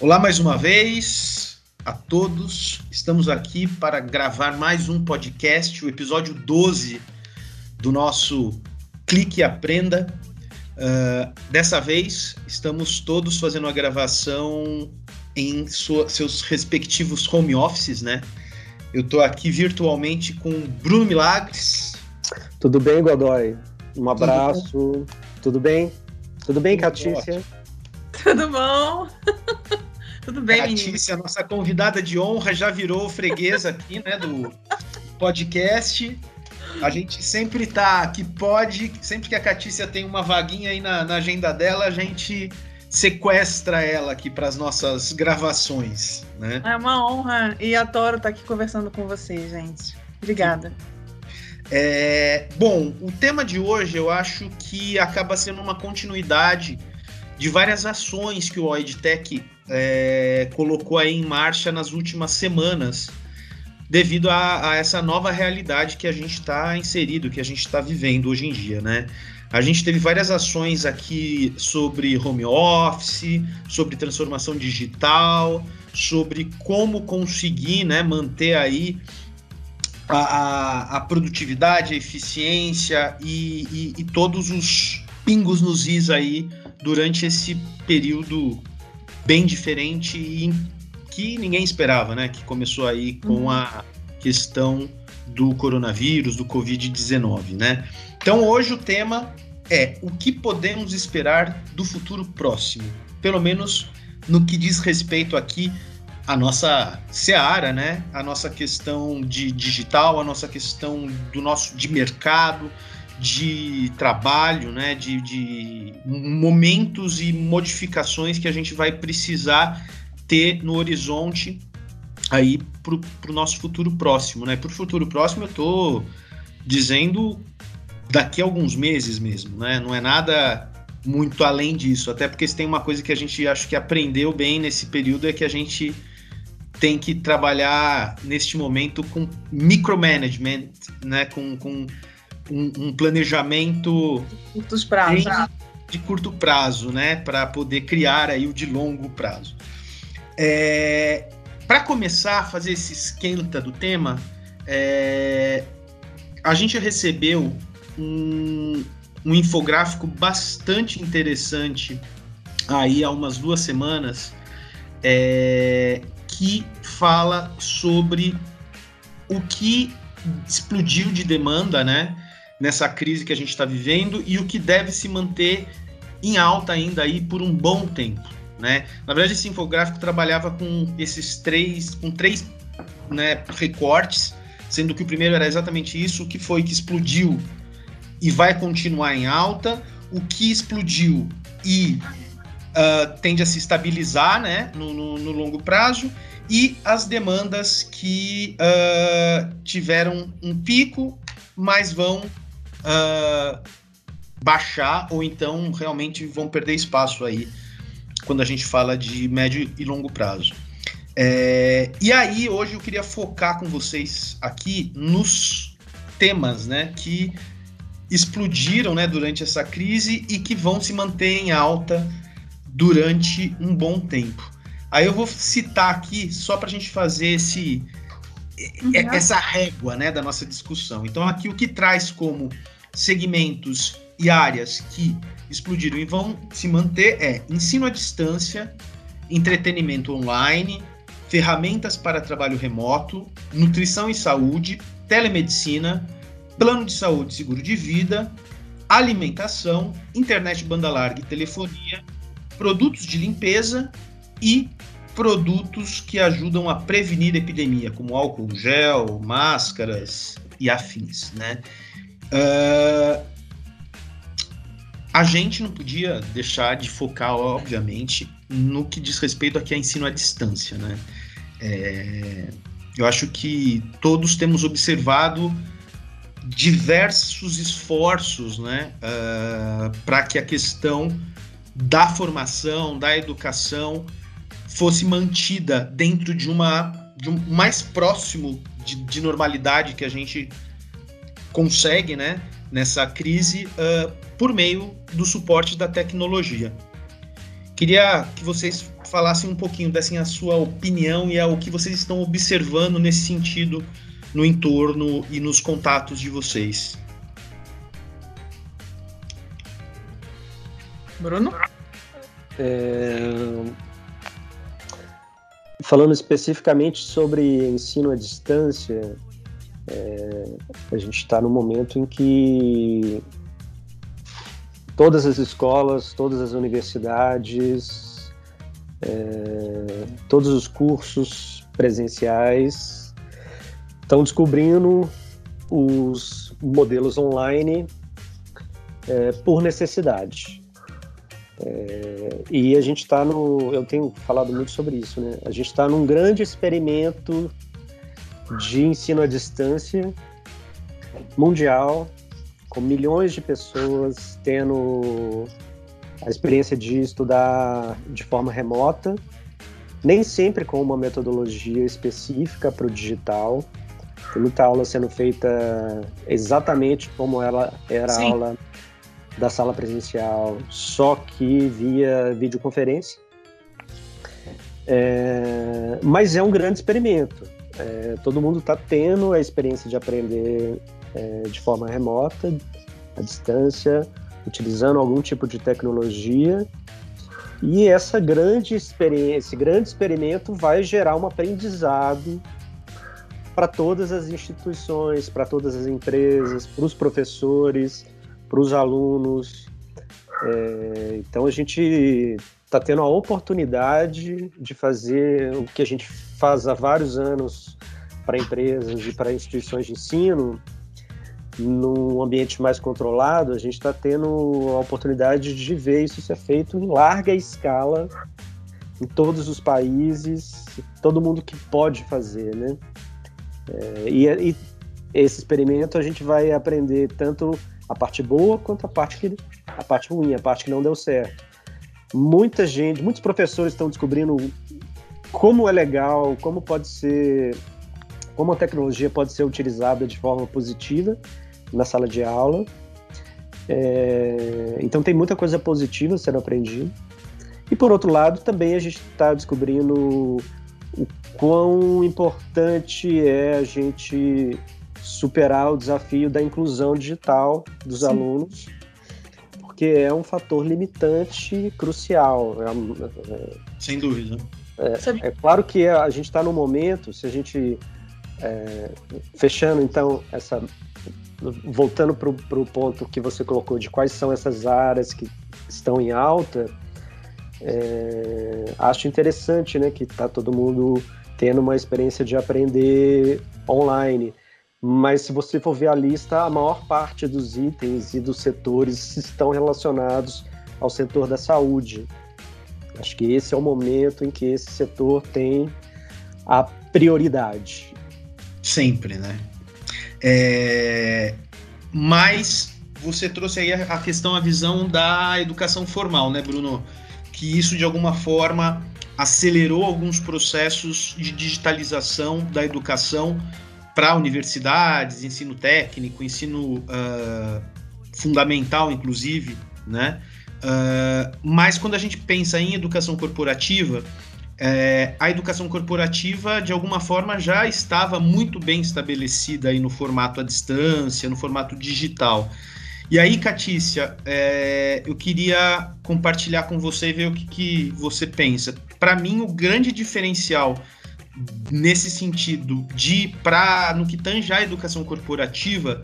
Olá mais uma vez a todos. Estamos aqui para gravar mais um podcast, o episódio 12 do nosso Clique e Aprenda. Uh, dessa vez estamos todos fazendo a gravação em sua, seus respectivos home offices, né? Eu estou aqui virtualmente com Bruno Milagres. Tudo bem, Godoy? Um abraço. Tudo bem? Tudo bem, Tudo bem Catícia? Tudo bom? Tudo bem, Catícia, nossa convidada de honra, já virou freguesa aqui, né, do podcast. A gente sempre tá que pode, sempre que a Catícia tem uma vaguinha aí na, na agenda dela, a gente sequestra ela aqui para as nossas gravações, né? É uma honra e adoro estar aqui conversando com vocês, gente. Obrigada. É, bom, o tema de hoje eu acho que acaba sendo uma continuidade de várias ações que o OIDTech é, colocou aí em marcha nas últimas semanas, devido a, a essa nova realidade que a gente está inserido, que a gente está vivendo hoje em dia, né? A gente teve várias ações aqui sobre home office, sobre transformação digital, sobre como conseguir né, manter aí a, a, a produtividade, a eficiência e, e, e, todos os pingos nos is aí durante esse período bem diferente e que ninguém esperava, né? Que começou aí com uhum. a questão do coronavírus, do Covid-19, né? Então hoje o tema é o que podemos esperar do futuro próximo, pelo menos no que diz respeito aqui à nossa seara, né? A nossa questão de digital, a nossa questão do nosso de mercado, de trabalho, né? De, de momentos e modificações que a gente vai precisar ter no horizonte aí para o nosso futuro próximo, né? Para o futuro próximo eu estou dizendo daqui a alguns meses mesmo, né? Não é nada muito além disso, até porque se tem uma coisa que a gente acho que aprendeu bem nesse período é que a gente tem que trabalhar neste momento com micromanagement, né? Com, com um, um planejamento Curtos prazos. de curto prazo, né? Para poder criar aí o de longo prazo. É, Para começar a fazer esse esquenta do tema, é, a gente recebeu um, um infográfico bastante interessante aí há umas duas semanas é, que fala sobre o que explodiu de demanda, né, nessa crise que a gente está vivendo e o que deve se manter em alta ainda aí por um bom tempo, né? Na verdade, esse infográfico trabalhava com esses três, com três, né, recortes, sendo que o primeiro era exatamente isso, o que foi que explodiu e vai continuar em alta, o que explodiu e uh, tende a se estabilizar né, no, no, no, longo prazo, e as demandas que uh, tiveram um pico, mas vão uh, baixar ou então realmente vão perder espaço aí quando a gente fala de médio e longo prazo. É, e aí, hoje eu queria focar com vocês aqui nos temas né, que explodiram né, durante essa crise e que vão se manter em alta durante um bom tempo. Aí eu vou citar aqui só para a gente fazer esse uhum. essa régua né, da nossa discussão. Então aqui o que traz como segmentos e áreas que explodiram e vão se manter é ensino à distância, entretenimento online, ferramentas para trabalho remoto, nutrição e saúde, telemedicina, plano de saúde, seguro de vida, alimentação, internet banda larga e telefonia, produtos de limpeza e produtos que ajudam a prevenir a epidemia, como álcool gel, máscaras e afins, né? Uh, a gente não podia deixar de focar, obviamente, no que diz respeito aqui a ensino à distância, né? É, eu acho que todos temos observado diversos esforços né, uh, para que a questão da formação, da educação, fosse mantida dentro de uma de um mais próximo de, de normalidade que a gente consegue, né, nessa crise uh, por meio do suporte da tecnologia. Queria que vocês falassem um pouquinho, dessem a sua opinião e o que vocês estão observando nesse sentido no entorno e nos contatos de vocês. Bruno? É... Falando especificamente sobre ensino à distância, é... a gente está no momento em que todas as escolas, todas as universidades, é... todos os cursos presenciais estão descobrindo os modelos online é, por necessidade. É, e a gente está no. Eu tenho falado muito sobre isso, né? A gente está num grande experimento de ensino à distância mundial, com milhões de pessoas tendo a experiência de estudar de forma remota, nem sempre com uma metodologia específica para o digital. Tem muita aula sendo feita exatamente como ela era a aula da sala presencial, só que via videoconferência. É, mas é um grande experimento. É, todo mundo está tendo a experiência de aprender é, de forma remota, à distância, utilizando algum tipo de tecnologia. E essa grande experiência, esse grande experimento vai gerar um aprendizado para todas as instituições, para todas as empresas, para os professores, para os alunos. É, então a gente está tendo a oportunidade de fazer o que a gente faz há vários anos para empresas e para instituições de ensino, num ambiente mais controlado, a gente está tendo a oportunidade de ver isso ser feito em larga escala em todos os países, todo mundo que pode fazer, né? É, e, e esse experimento a gente vai aprender tanto a parte boa quanto a parte que a parte ruim, a parte que não deu certo. Muita gente, muitos professores estão descobrindo como é legal, como pode ser, como a tecnologia pode ser utilizada de forma positiva na sala de aula. É, então tem muita coisa positiva sendo aprendida. E por outro lado, também a gente está descobrindo o quão importante é a gente superar o desafio da inclusão digital dos Sim. alunos, porque é um fator limitante crucial. É, é, Sem dúvida. É, é, claro que a gente está no momento, se a gente é, fechando então essa voltando para o ponto que você colocou de quais são essas áreas que estão em alta, é, acho interessante né, que está todo mundo tendo uma experiência de aprender online. Mas se você for ver a lista, a maior parte dos itens e dos setores estão relacionados ao setor da saúde. Acho que esse é o momento em que esse setor tem a prioridade. Sempre, né? É... Mas você trouxe aí a questão, a visão da educação formal, né, Bruno? Que isso de alguma forma acelerou alguns processos de digitalização da educação para universidades, ensino técnico, ensino uh, fundamental, inclusive, né? Uh, mas quando a gente pensa em educação corporativa, é, a educação corporativa, de alguma forma, já estava muito bem estabelecida aí no formato à distância, no formato digital. E aí, Catícia, é, eu queria compartilhar com você e ver o que, que você pensa. Para mim, o grande diferencial nesse sentido de para no que tange a educação corporativa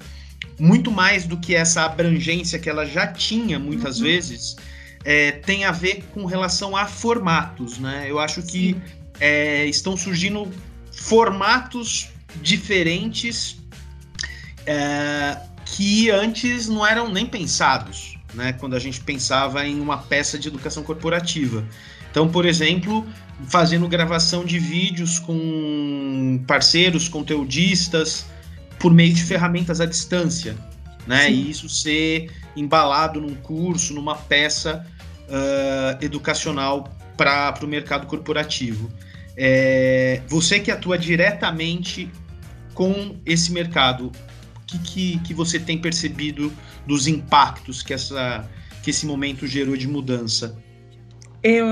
muito mais do que essa abrangência que ela já tinha muitas uhum. vezes é, tem a ver com relação a formatos né? Eu acho que é, estão surgindo formatos diferentes é, que antes não eram nem pensados né quando a gente pensava em uma peça de educação corporativa então por exemplo fazendo gravação de vídeos com parceiros, conteudistas, por meio de ferramentas à distância, né? Sim. E isso ser embalado num curso, numa peça uh, educacional para o mercado corporativo. É, você que atua diretamente com esse mercado, que, que, que você tem percebido dos impactos que, essa, que esse momento gerou de mudança? Eu,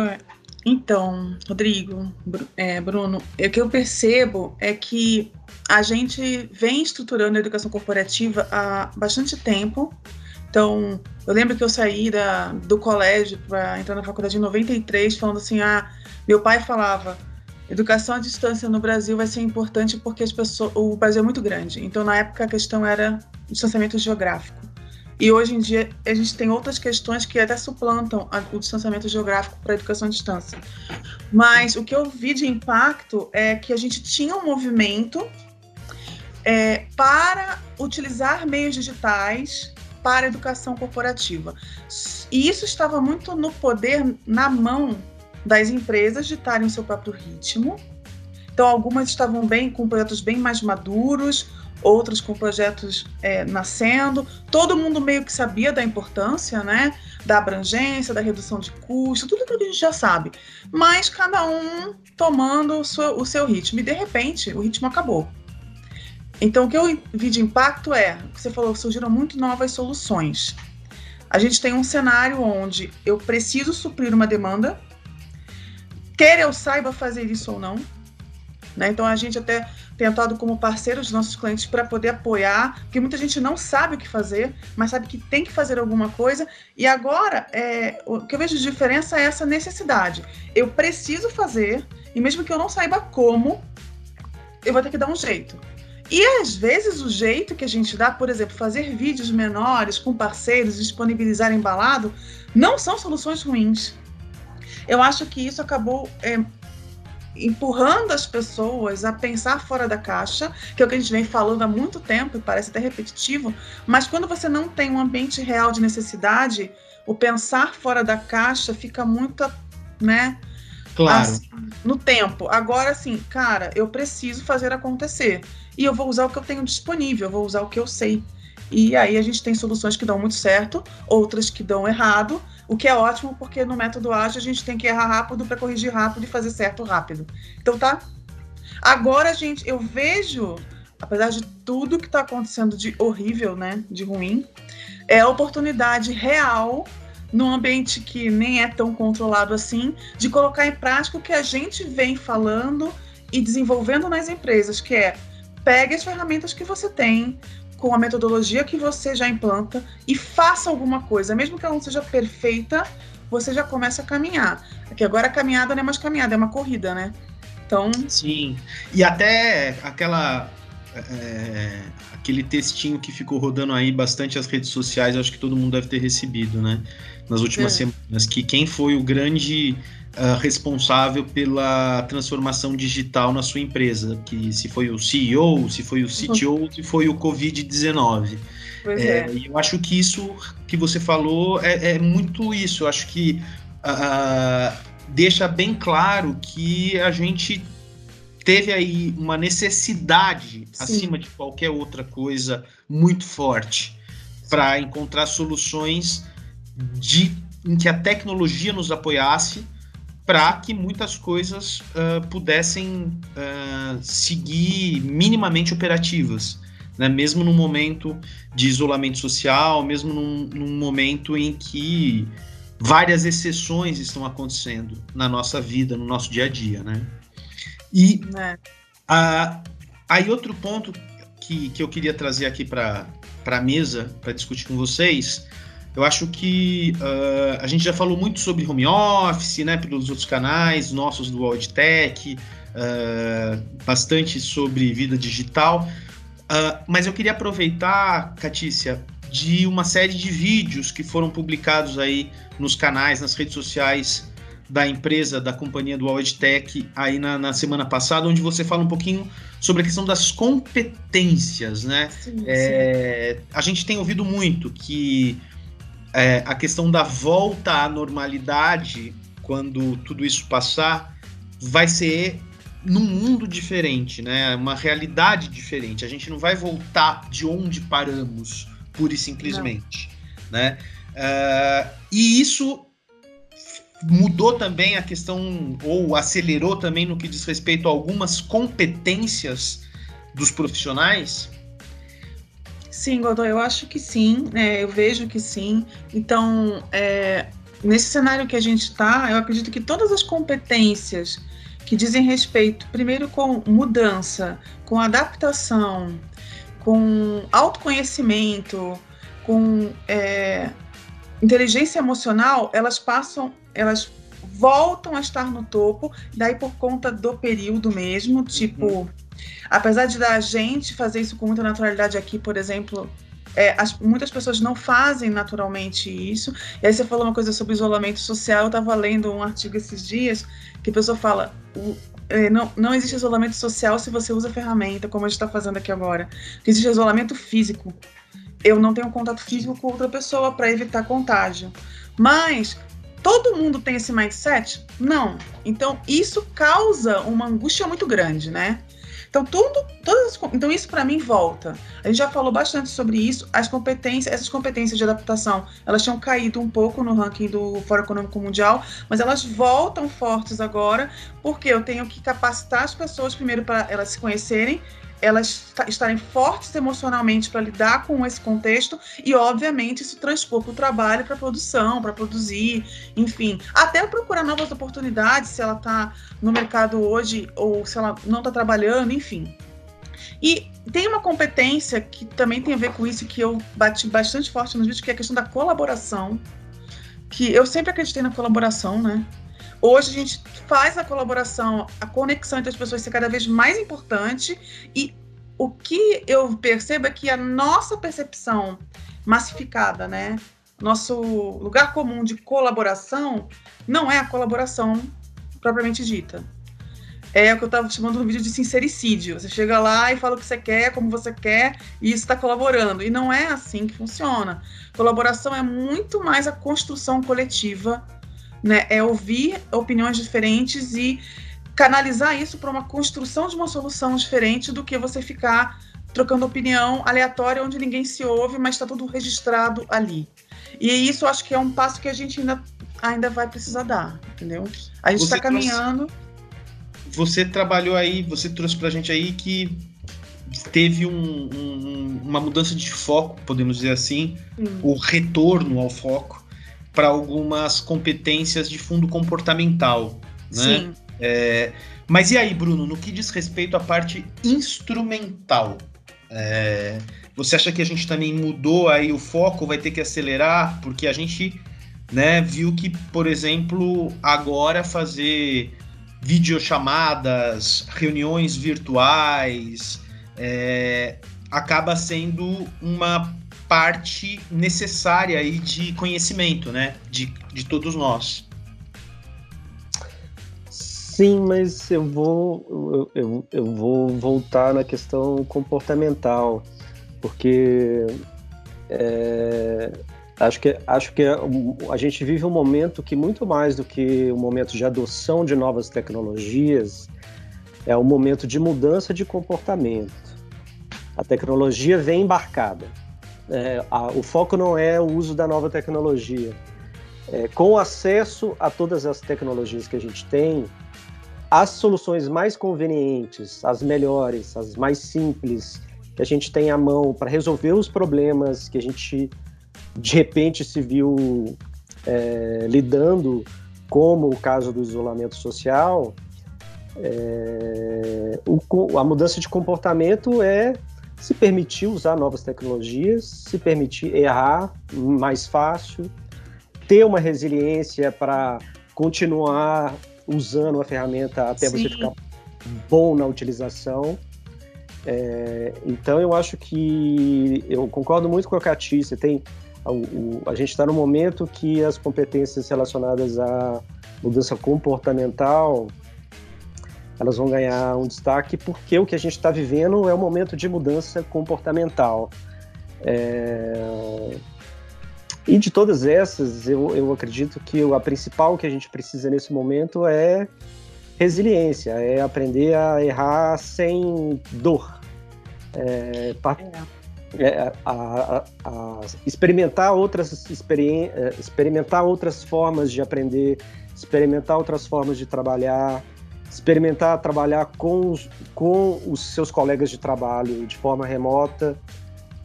então, Rodrigo, é, Bruno, o que eu percebo é que a gente vem estruturando a educação corporativa há bastante tempo. Então, eu lembro que eu saí da, do colégio para entrar na faculdade em 93, falando assim: ah, meu pai falava, educação à distância no Brasil vai ser importante porque as pessoas, o Brasil é muito grande. Então, na época, a questão era distanciamento geográfico. E hoje em dia a gente tem outras questões que até suplantam o distanciamento geográfico para a educação à distância. Mas o que eu vi de impacto é que a gente tinha um movimento é, para utilizar meios digitais para a educação corporativa. E isso estava muito no poder, na mão das empresas ditarem o seu próprio ritmo. Então, algumas estavam bem com projetos bem mais maduros, outras com projetos é, nascendo. Todo mundo meio que sabia da importância, né? Da abrangência, da redução de custo, tudo que a gente já sabe. Mas cada um tomando o seu, o seu ritmo. E de repente, o ritmo acabou. Então, o que eu vi de impacto é, você falou, surgiram muito novas soluções. A gente tem um cenário onde eu preciso suprir uma demanda, quer eu saiba fazer isso ou não. Né? Então, a gente até tem atuado como parceiro dos nossos clientes para poder apoiar, porque muita gente não sabe o que fazer, mas sabe que tem que fazer alguma coisa. E agora, é, o que eu vejo de diferença é essa necessidade. Eu preciso fazer, e mesmo que eu não saiba como, eu vou ter que dar um jeito. E às vezes o jeito que a gente dá, por exemplo, fazer vídeos menores com parceiros, disponibilizar embalado, não são soluções ruins. Eu acho que isso acabou é, empurrando as pessoas a pensar fora da caixa, que é o que a gente vem falando há muito tempo e parece até repetitivo, mas quando você não tem um ambiente real de necessidade, o pensar fora da caixa fica muito, né? Claro. Assim, no tempo. Agora, sim, cara, eu preciso fazer acontecer e eu vou usar o que eu tenho disponível, eu vou usar o que eu sei. E aí a gente tem soluções que dão muito certo, outras que dão errado, o que é ótimo porque no método ágil a gente tem que errar rápido para corrigir rápido e fazer certo rápido. Então tá. Agora, gente, eu vejo, apesar de tudo que está acontecendo de horrível, né, de ruim, é a oportunidade real num ambiente que nem é tão controlado assim, de colocar em prática o que a gente vem falando e desenvolvendo nas empresas, que é pegue as ferramentas que você tem, com a metodologia que você já implanta e faça alguma coisa, mesmo que ela não seja perfeita, você já começa a caminhar. Aqui agora a caminhada não é mais caminhada, é uma corrida, né? Então. Sim. E até aquela. É, aquele textinho que ficou rodando aí bastante as redes sociais, acho que todo mundo deve ter recebido, né? Nas últimas é. semanas, que quem foi o grande uh, responsável pela transformação digital na sua empresa, que se foi o CEO, se foi o CTO, se foi o Covid-19. É, é. Eu acho que isso que você falou é, é muito isso. Eu acho que uh, deixa bem claro que a gente teve aí uma necessidade, Sim. acima de qualquer outra coisa, muito forte para encontrar soluções de, em que a tecnologia nos apoiasse para que muitas coisas uh, pudessem uh, seguir minimamente operativas, né? mesmo num momento de isolamento social, mesmo num, num momento em que várias exceções estão acontecendo na nossa vida, no nosso dia a dia, né? E é. uh, aí outro ponto que, que eu queria trazer aqui para a mesa, para discutir com vocês, eu acho que uh, a gente já falou muito sobre home office, né, pelos outros canais nossos do Auditech, uh, bastante sobre vida digital, uh, mas eu queria aproveitar, Catícia, de uma série de vídeos que foram publicados aí nos canais, nas redes sociais da empresa, da companhia do Auditech, aí na, na, semana passada, onde você fala um pouquinho sobre a questão das competências, né? Sim, é, sim. A gente tem ouvido muito que é, a questão da volta à normalidade, quando tudo isso passar, vai ser num mundo diferente, né? Uma realidade diferente. A gente não vai voltar de onde paramos, pura e simplesmente, não. né? Uh, e isso mudou também a questão, ou acelerou também no que diz respeito a algumas competências dos profissionais, Sim, Godoy, eu acho que sim, né? eu vejo que sim. Então, é, nesse cenário que a gente está, eu acredito que todas as competências que dizem respeito, primeiro, com mudança, com adaptação, com autoconhecimento, com é, inteligência emocional, elas passam, elas voltam a estar no topo, daí por conta do período mesmo, tipo, uhum. Apesar de da gente fazer isso com muita naturalidade aqui, por exemplo, é, as, muitas pessoas não fazem naturalmente isso. E aí você falou uma coisa sobre isolamento social. Eu estava lendo um artigo esses dias que a pessoa fala: o, é, não, não existe isolamento social se você usa ferramenta, como a gente está fazendo aqui agora. Existe isolamento físico. Eu não tenho contato físico com outra pessoa para evitar contágio. Mas todo mundo tem esse mindset? Não. Então isso causa uma angústia muito grande, né? Então, tudo, todas, então isso para mim volta. A gente já falou bastante sobre isso. As competências, essas competências de adaptação, elas tinham caído um pouco no ranking do Fórum Econômico Mundial, mas elas voltam fortes agora, porque eu tenho que capacitar as pessoas primeiro para elas se conhecerem elas estarem fortes emocionalmente para lidar com esse contexto e, obviamente, isso transpor para o trabalho, para a produção, para produzir, enfim, até procurar novas oportunidades se ela está no mercado hoje ou se ela não está trabalhando, enfim. E tem uma competência que também tem a ver com isso que eu bati bastante forte nos vídeos, que é a questão da colaboração, que eu sempre acreditei na colaboração, né? Hoje a gente faz a colaboração, a conexão entre as pessoas ser cada vez mais importante e o que eu percebo é que a nossa percepção massificada, né, nosso lugar comum de colaboração não é a colaboração propriamente dita. É o que eu estava chamando no vídeo de sincericídio. Você chega lá e fala o que você quer, como você quer, e está colaborando. E não é assim que funciona. Colaboração é muito mais a construção coletiva né? É ouvir opiniões diferentes e canalizar isso para uma construção de uma solução diferente do que você ficar trocando opinião aleatória onde ninguém se ouve, mas está tudo registrado ali. E isso acho que é um passo que a gente ainda, ainda vai precisar dar, entendeu? A gente está caminhando. Você trabalhou aí, você trouxe para a gente aí que teve um, um, uma mudança de foco, podemos dizer assim, hum. o retorno ao foco para algumas competências de fundo comportamental, né? Sim. É, mas e aí, Bruno, no que diz respeito à parte instrumental? É, você acha que a gente também mudou aí o foco, vai ter que acelerar? Porque a gente né, viu que, por exemplo, agora fazer videochamadas, reuniões virtuais, é, acaba sendo uma parte necessária aí de conhecimento, né? De, de todos nós. Sim, mas eu vou, eu, eu, vou voltar na questão comportamental, porque é, acho que, acho que a gente vive um momento que, muito mais do que um momento de adoção de novas tecnologias, é um momento de mudança de comportamento. A tecnologia vem embarcada é, a, o foco não é o uso da nova tecnologia. É, com acesso a todas as tecnologias que a gente tem, as soluções mais convenientes, as melhores, as mais simples, que a gente tem à mão para resolver os problemas que a gente de repente se viu é, lidando, como o caso do isolamento social, é, o, a mudança de comportamento é se permitir usar novas tecnologias, se permitir errar mais fácil, ter uma resiliência para continuar usando a ferramenta até Sim. você ficar bom na utilização. É, então eu acho que eu concordo muito com a Cati. Você tem a, o, a gente está no momento que as competências relacionadas à mudança comportamental elas vão ganhar um destaque porque o que a gente está vivendo é um momento de mudança comportamental. É... E de todas essas, eu, eu acredito que a principal que a gente precisa nesse momento é resiliência, é aprender a errar sem dor. É, é, a, a, a experimentar outras experi é, experimentar outras formas de aprender, experimentar outras formas de trabalhar, experimentar trabalhar com os, com os seus colegas de trabalho de forma remota.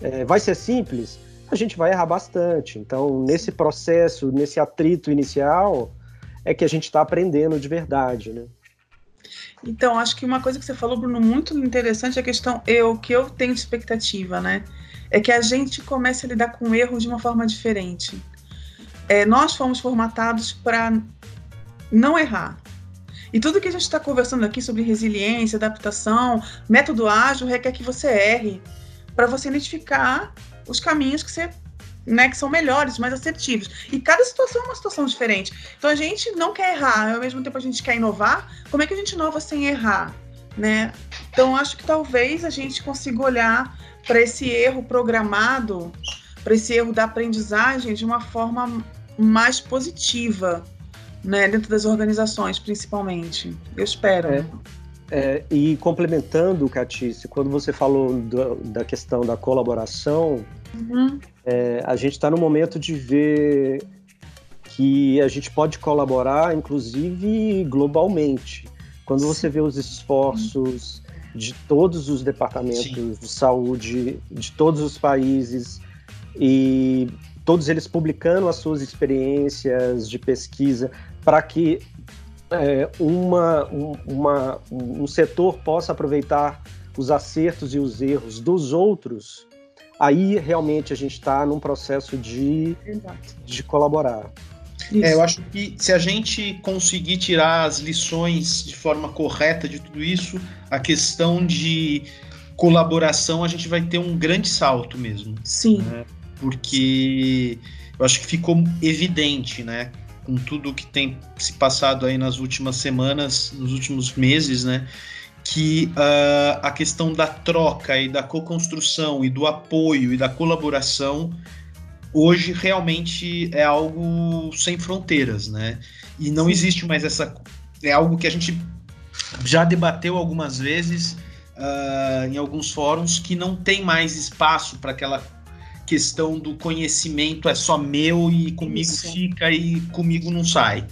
É, vai ser simples? a gente vai errar bastante. Então, nesse processo, nesse atrito inicial, é que a gente está aprendendo de verdade, né? Então, acho que uma coisa que você falou, Bruno, muito interessante é a questão eu que eu tenho expectativa, né? É que a gente comece a lidar com o erro de uma forma diferente. É, nós fomos formatados para não errar. E tudo que a gente está conversando aqui sobre resiliência, adaptação, método ágil requer que você erre para você identificar os caminhos que você né, que são melhores, mais assertivos. E cada situação é uma situação diferente. Então a gente não quer errar, ao mesmo tempo a gente quer inovar. Como é que a gente inova sem errar? Né? Então acho que talvez a gente consiga olhar para esse erro programado, para esse erro da aprendizagem de uma forma mais positiva, né, dentro das organizações, principalmente. Eu espero. É, é, e complementando, Catice, quando você falou do, da questão da colaboração, uhum. é, a gente está no momento de ver que a gente pode colaborar, inclusive globalmente. Quando você vê os esforços de todos os departamentos Sim. de saúde, de todos os países, e todos eles publicando as suas experiências de pesquisa para que é, uma, um, uma, um setor possa aproveitar os acertos e os erros dos outros, aí realmente a gente está num processo de, de colaborar. É, eu acho que se a gente conseguir tirar as lições de forma correta de tudo isso, a questão de colaboração, a gente vai ter um grande salto mesmo. Sim. Né? Porque eu acho que ficou evidente, né? Com tudo que tem se passado aí nas últimas semanas, nos últimos meses, né? Que uh, a questão da troca e da co-construção e do apoio e da colaboração hoje realmente é algo sem fronteiras, né? E não existe mais essa. É algo que a gente já debateu algumas vezes uh, em alguns fóruns que não tem mais espaço para aquela questão do conhecimento é só meu e comigo Isso. fica e comigo não sai.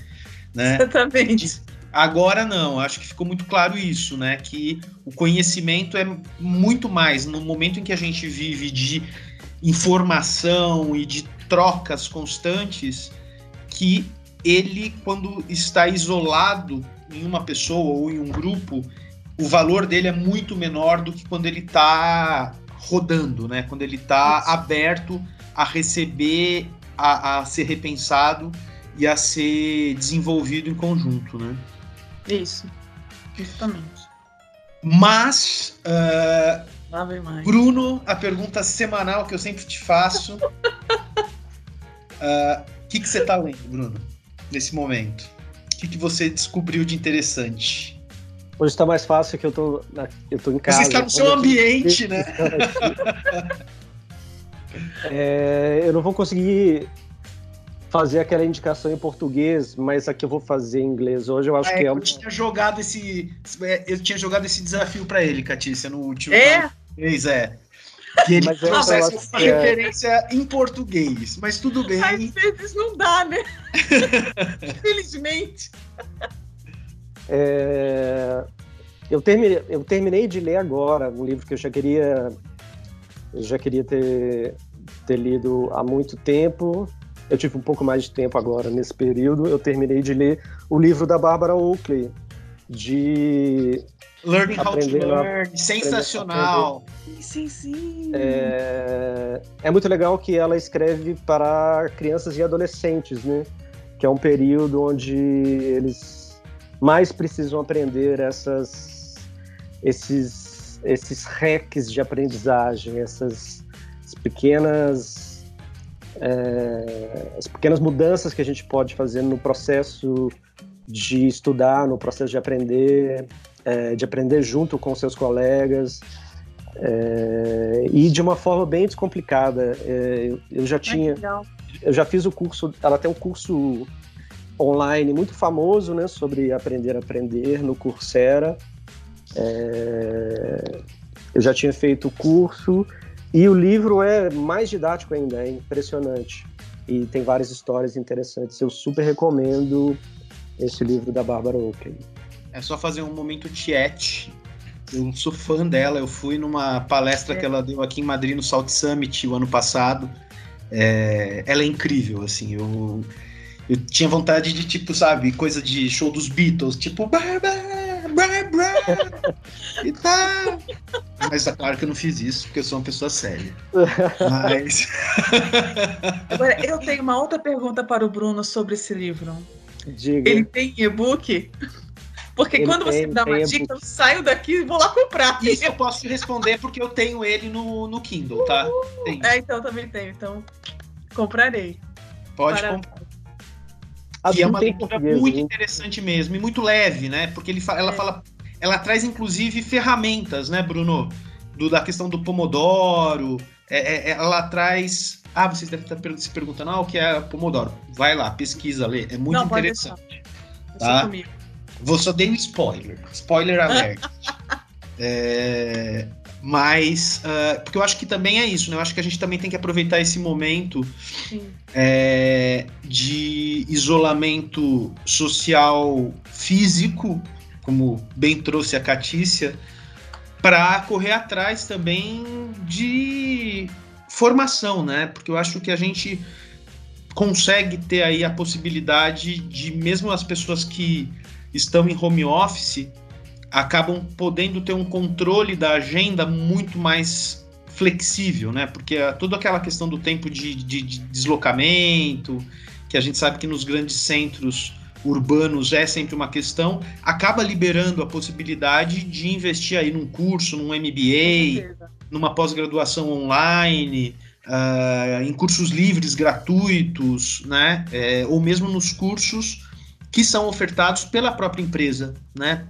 Né? Exatamente. Agora não, acho que ficou muito claro isso, né? Que o conhecimento é muito mais no momento em que a gente vive de informação e de trocas constantes, que ele, quando está isolado em uma pessoa ou em um grupo, o valor dele é muito menor do que quando ele está rodando, né? Quando ele está aberto a receber, a, a, ser repensado e a ser desenvolvido em conjunto, né? Isso, justamente. Mas, uh, Bruno, a pergunta semanal que eu sempre te faço: o uh, que, que você está lendo, Bruno, nesse momento? O que, que você descobriu de interessante? Hoje está mais fácil que eu tô, eu tô em casa. Você está no seu ambiente, né? é, eu não vou conseguir fazer aquela indicação em português, mas aqui eu vou fazer em inglês. Hoje eu acho é, que é. Eu tinha jogado esse, é, eu tinha jogado esse desafio para ele, Catícia, no último. É. Mês, é. Que ele mas trouxesse uma é... referência em português, mas tudo bem. Às vezes não dá, né? Infelizmente. É, eu, terminei, eu terminei de ler agora um livro que eu já queria, eu já queria ter, ter lido há muito tempo. Eu tive um pouco mais de tempo agora nesse período. Eu terminei de ler o livro da Barbara Oakley, de Learning How to Learn, sensacional. Sim, sim. É, é muito legal que ela escreve para crianças e adolescentes, né? Que é um período onde eles mais precisam aprender essas, esses, esses hacks de aprendizagem, essas pequenas é, as pequenas mudanças que a gente pode fazer no processo de estudar, no processo de aprender, é, de aprender junto com seus colegas é, e de uma forma bem descomplicada. É, eu, eu, já tinha, eu já fiz o curso, ela tem um curso online muito famoso, né, sobre aprender a aprender no Coursera. É... Eu já tinha feito o curso e o livro é mais didático ainda, é impressionante. E tem várias histórias interessantes. Eu super recomendo esse livro da Bárbara Oakley. É só fazer um momento chat. Eu sou fã dela. Eu fui numa palestra é. que ela deu aqui em Madrid no Salt Summit o ano passado. É, ela é incrível, assim. Eu, eu tinha vontade de, tipo, sabe, coisa de show dos Beatles, tipo, Barbara, Barbara, e tá. Mas é claro que eu não fiz isso, porque eu sou uma pessoa séria. Mas. Agora, eu tenho uma outra pergunta para o Bruno sobre esse livro. Diga. Ele tem e-book? Porque Ele quando você tem- me dá uma dica, eu saio daqui e vou lá comprar. Isso eu posso te responder porque eu tenho ele no, no Kindle, tá? Tenho. É, então também tenho. Então, comprarei. Pode para- comprar. Que é uma leitura muito interessante mesmo e muito leve, né? Porque ele fa- ela É. fala, ela traz inclusive ferramentas, né, Bruno? Do, da questão do Pomodoro. É, é, ela traz. Ah, vocês devem estar se perguntando, ah, o que é Pomodoro? Vai lá, pesquisa, lê. É muito Não, interessante. Tá. Vou só dei um spoiler. Spoiler alert. É, mas, ah, porque eu acho que também é isso, né? Eu acho que a gente também tem que aproveitar esse momento é, de isolamento social físico, como bem trouxe a Catícia, para correr atrás também de formação, né? Porque eu acho que a gente consegue ter aí a possibilidade de, mesmo as pessoas que estão em home office, acabam podendo ter um controle da agenda muito mais flexível, né? Porque ah, toda aquela questão do tempo de, de- de deslocamento, que a gente sabe que nos grandes centros urbanos é sempre uma questão, acaba liberando a possibilidade de investir aí num curso, num MBA, numa pós-graduação online, ah, em cursos livres gratuitos, né? É, ou mesmo nos cursos que são ofertados pela própria empresa, né?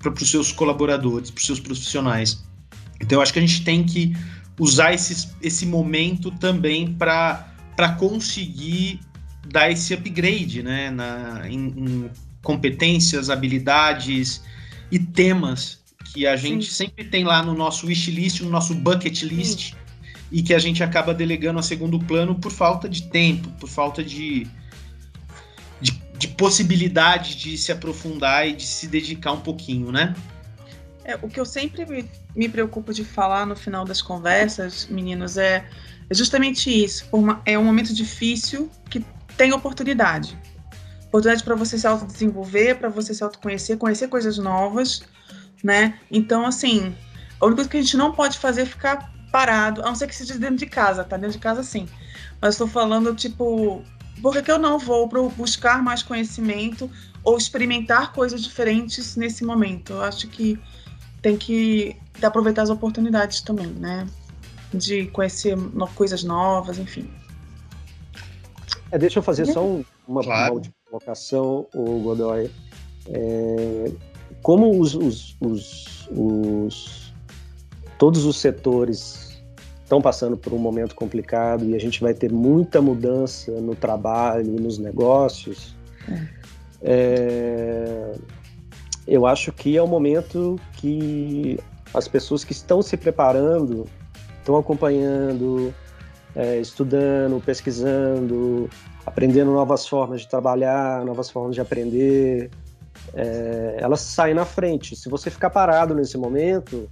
para os seus colaboradores, para os seus profissionais. Então, eu acho que a gente tem que usar esses, esse momento também para conseguir dar esse upgrade né? Na, em, em competências, habilidades e temas que a gente Sim. sempre tem lá no nosso wishlist, no nosso bucket list, e que a gente acaba delegando a segundo plano por falta de tempo, por falta de, de, de possibilidade de se aprofundar e de se dedicar um pouquinho, né? É, o que eu sempre me, me preocupo de falar no final das conversas, meninos, é, é justamente isso. Uma- é um momento difícil que tem oportunidade. Oportunidade para você se autodesenvolver, para você se autoconhecer, conhecer coisas novas, né? Então, assim, a única coisa que a gente não pode fazer é ficar parado, a não ser que seja dentro de casa, tá? Dentro de casa, sim. Mas estou falando, tipo, por que, que eu não vou pro- buscar mais conhecimento ou experimentar coisas diferentes nesse momento? Eu acho que tem que aproveitar as oportunidades também, né? De conhecer no- coisas novas, enfim. É, deixa eu fazer só um- uma, Claro. uma última colocação, o Godoy. É, como os, os- os- os- todos os setores estão passando por um momento complicado e a gente vai ter muita mudança no trabalho, nos negócios, é, eu acho que é o momento que as pessoas que estão se preparando, estão acompanhando, é, estudando, pesquisando, aprendendo novas formas de trabalhar, novas formas de aprender, é, elas saem na frente. Se você ficar parado nesse momento,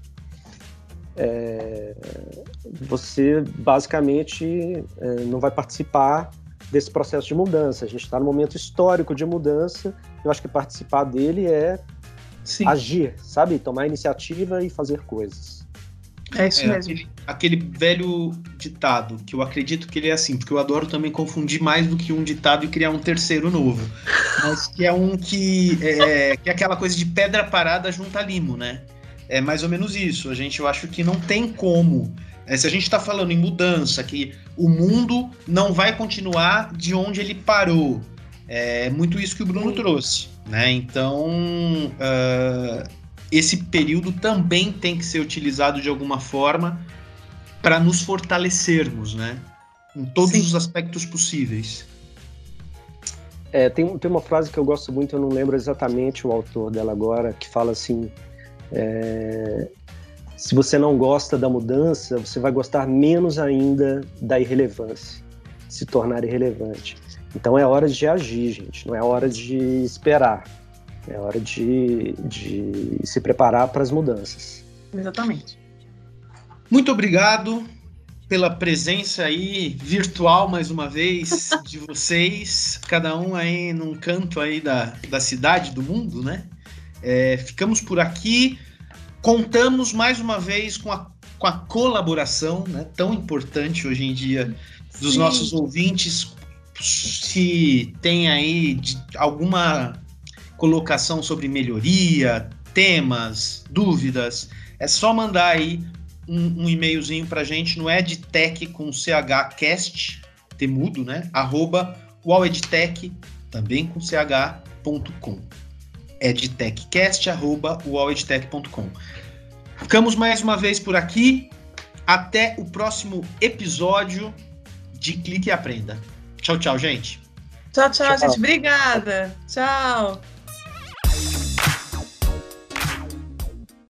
é, você basicamente é, não vai participar desse processo de mudança. A gente está num momento histórico de mudança. Eu acho que participar dele é Sim, agir, sabe? Tomar iniciativa e fazer coisas. é isso É, mesmo. aquele, aquele velho ditado, que eu acredito que ele é assim, porque eu adoro também confundir mais do que um ditado e criar um terceiro novo. Mas que é um que é, que é aquela coisa de pedra parada junta limo, né? É mais ou menos isso. A gente, eu acho que não tem como. É, se a gente está falando em mudança, que o mundo não vai continuar de onde ele parou. É muito isso que o Bruno trouxe, né? Então, ah, esse período também tem que ser utilizado de alguma forma para nos fortalecermos, né? Em todos Sim. os aspectos possíveis. É, tem, tem uma frase que eu gosto muito, eu não lembro exatamente o autor dela agora, que fala assim: é, se você não gosta da mudança, você vai gostar menos ainda da irrelevância, se tornar irrelevante. Então é hora de agir, gente, não é hora de esperar, é hora de, de se preparar para as mudanças. Exatamente. Muito obrigado. pela presença aí virtual mais uma vez de vocês, cada um aí num canto aí da, da cidade, do mundo, né? É, ficamos por aqui. Contamos mais uma vez com a, com a colaboração né, tão importante hoje em dia dos Sim. nossos ouvintes. Se tem aí alguma colocação sobre melhoria, temas, dúvidas, é só mandar aí um, um e-mailzinho pra gente no edtech com chcast, temudo, né? Arroba walledtech, também com ch.com. edtechcast, arroba walledtech.com. Ficamos mais uma vez por aqui. Até o próximo episódio de Clique e Aprenda. Tchau, tchau, gente. Tchau, tchau, tchau. gente. Obrigada. Tchau.